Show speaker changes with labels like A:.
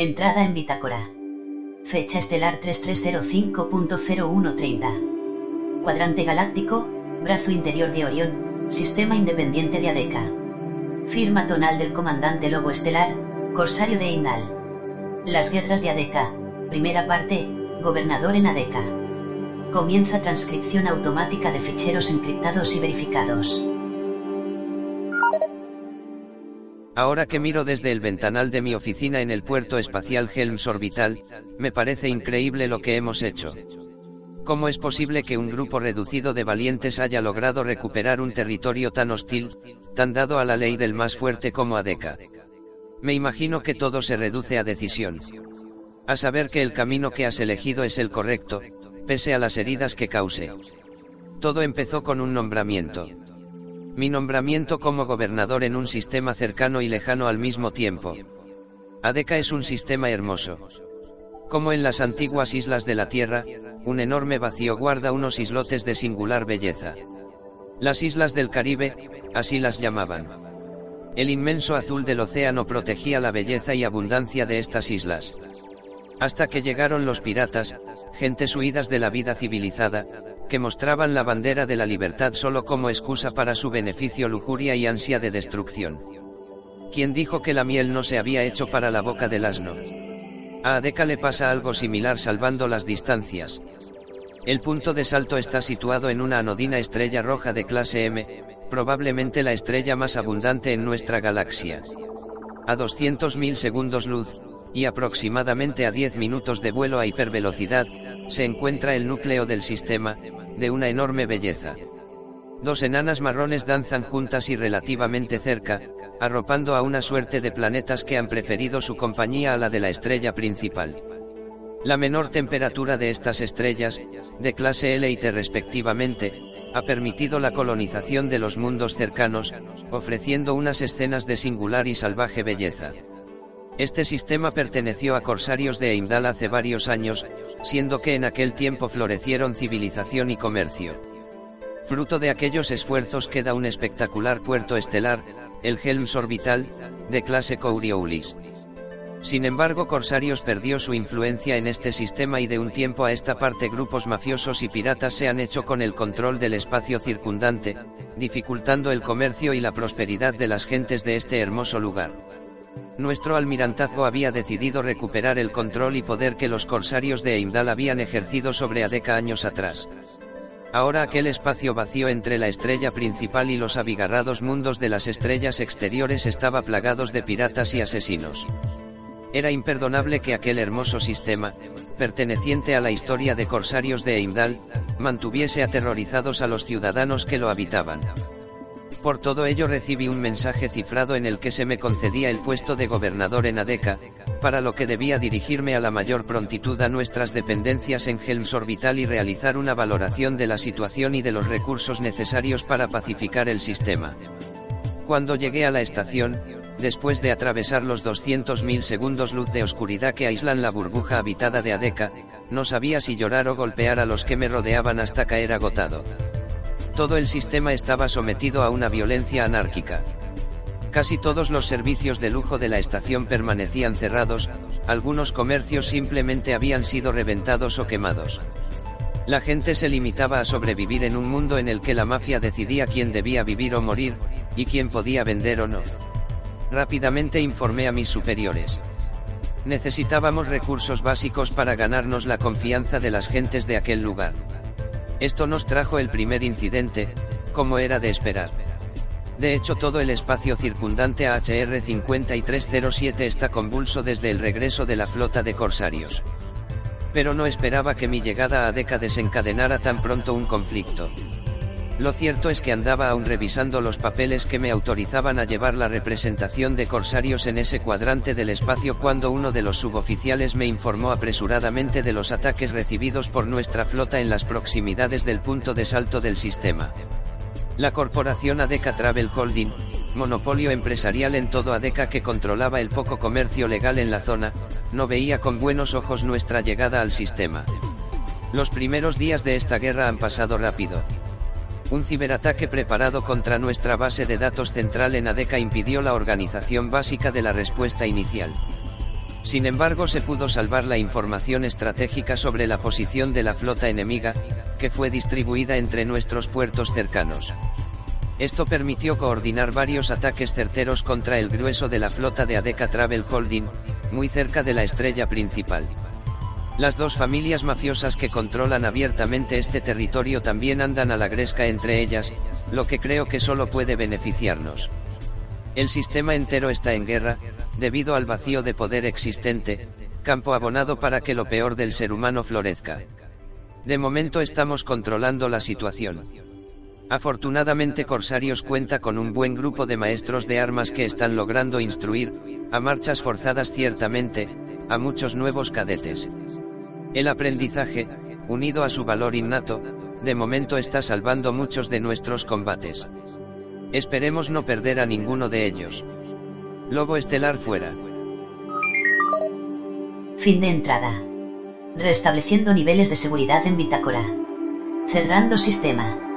A: Entrada en bitácora. Fecha estelar 3305.0130. Cuadrante galáctico, brazo interior de Orión, sistema independiente de Adeca. Firma tonal del comandante Lobo Estelar, Corsario de Indal. Las guerras de Adeca, primera parte, gobernador en Adeca. Comienza transcripción automática de ficheros encriptados y verificados.
B: Ahora que miro desde el ventanal de mi oficina en el puerto espacial Helms Orbital, me parece increíble lo que hemos hecho. ¿Cómo es posible que un grupo reducido de valientes haya logrado recuperar un territorio tan hostil, tan dado a la ley del más fuerte como Adeca? Me imagino que todo se reduce a decisión. A saber que el camino que has elegido es el correcto, pese a las heridas que cause. Todo empezó con un nombramiento. Mi nombramiento como gobernador en un sistema cercano y lejano al mismo tiempo. Adeca es un sistema hermoso. Como en las antiguas islas de la Tierra, un enorme vacío guarda unos islotes de singular belleza. Las islas del Caribe, así las llamaban. El inmenso azul del océano protegía la belleza y abundancia de estas islas. Hasta que llegaron los piratas, gentes huidas de la vida civilizada, que mostraban la bandera de la libertad solo como excusa para su beneficio, lujuria y ansia de destrucción. ¿Quién dijo que la miel no se había hecho para la boca del asno? A Adeca le pasa algo similar salvando las distancias. El punto de salto está situado en una anodina estrella roja de clase M, probablemente la estrella más abundante en nuestra galaxia. A 200.000 segundos luz, y aproximadamente a 10 minutos de vuelo a hipervelocidad, se encuentra el núcleo del sistema, de una enorme belleza. Dos enanas marrones danzan juntas y relativamente cerca, arropando a una suerte de planetas que han preferido su compañía a la de la estrella principal. La menor temperatura de estas estrellas, de clase L y T respectivamente, ha permitido la colonización de los mundos cercanos, ofreciendo unas escenas de singular y salvaje belleza. Este sistema perteneció a corsarios de Eimdal hace varios años, siendo que en aquel tiempo florecieron civilización y comercio. Fruto de aquellos esfuerzos queda un espectacular puerto estelar, el Helms Orbital, de clase Coriolis. Sin embargo, Corsarios perdió su influencia en este sistema y de un tiempo a esta parte grupos mafiosos y piratas se han hecho con el control del espacio circundante, dificultando el comercio y la prosperidad de las gentes de este hermoso lugar. Nuestro almirantazgo había decidido recuperar el control y poder que los corsarios de Eimdal habían ejercido sobre Adeca años atrás. Ahora aquel espacio vacío entre la estrella principal y los abigarrados mundos de las estrellas exteriores estaba plagados de piratas y asesinos. Era imperdonable que aquel hermoso sistema, perteneciente a la historia de corsarios de Eimdal, mantuviese aterrorizados a los ciudadanos que lo habitaban. Por todo ello recibí un mensaje cifrado en el que se me concedía el puesto de gobernador en Adeca, para lo que debía dirigirme a la mayor prontitud a nuestras dependencias en Helms Orbital y realizar una valoración de la situación y de los recursos necesarios para pacificar el sistema. Cuando llegué a la estación, después de atravesar los 200.000 segundos luz de oscuridad que aíslan la burbuja habitada de Adeca, no sabía si llorar o golpear a los que me rodeaban hasta caer agotado. Todo el sistema estaba sometido a una violencia anárquica. Casi todos los servicios de lujo de la estación permanecían cerrados, algunos comercios simplemente habían sido reventados o quemados. La gente se limitaba a sobrevivir en un mundo en el que la mafia decidía quién debía vivir o morir, y quién podía vender o no. Rápidamente informé a mis superiores. Necesitábamos recursos básicos para ganarnos la confianza de las gentes de aquel lugar. Esto nos trajo el primer incidente, como era de esperar. De hecho todo el espacio circundante a HR 5307 está convulso desde el regreso de la flota de corsarios. Pero no esperaba que mi llegada a Deca desencadenara tan pronto un conflicto. Lo cierto es que andaba aún revisando los papeles que me autorizaban a llevar la representación de corsarios en ese cuadrante del espacio cuando uno de los suboficiales me informó apresuradamente de los ataques recibidos por nuestra flota en las proximidades del punto de salto del sistema. La corporación Adeca Travel Holding, monopolio empresarial en todo Adeca que controlaba el poco comercio legal en la zona, no veía con buenos ojos nuestra llegada al sistema. Los primeros días de esta guerra han pasado rápido. Un ciberataque preparado contra nuestra base de datos central en ADECA impidió la organización básica de la respuesta inicial. Sin embargo se pudo salvar la información estratégica sobre la posición de la flota enemiga, que fue distribuida entre nuestros puertos cercanos. Esto permitió coordinar varios ataques certeros contra el grueso de la flota de Adeca Travel Holding, muy cerca de la estrella principal. Las dos familias mafiosas que controlan abiertamente este territorio también andan a la gresca entre ellas, lo que creo que solo puede beneficiarnos. El sistema entero está en guerra, debido al vacío de poder existente, campo abonado para que lo peor del ser humano florezca. De momento estamos controlando la situación. Afortunadamente Corsarios cuenta con un buen grupo de maestros de armas que están logrando instruir, a marchas forzadas ciertamente, a muchos nuevos cadetes. El aprendizaje, unido a su valor innato, de momento está salvando muchos de nuestros combates. Esperemos no perder a ninguno de ellos. Lobo estelar fuera.
A: Fin de entrada. Restableciendo niveles de seguridad en Bitácora. Cerrando sistema.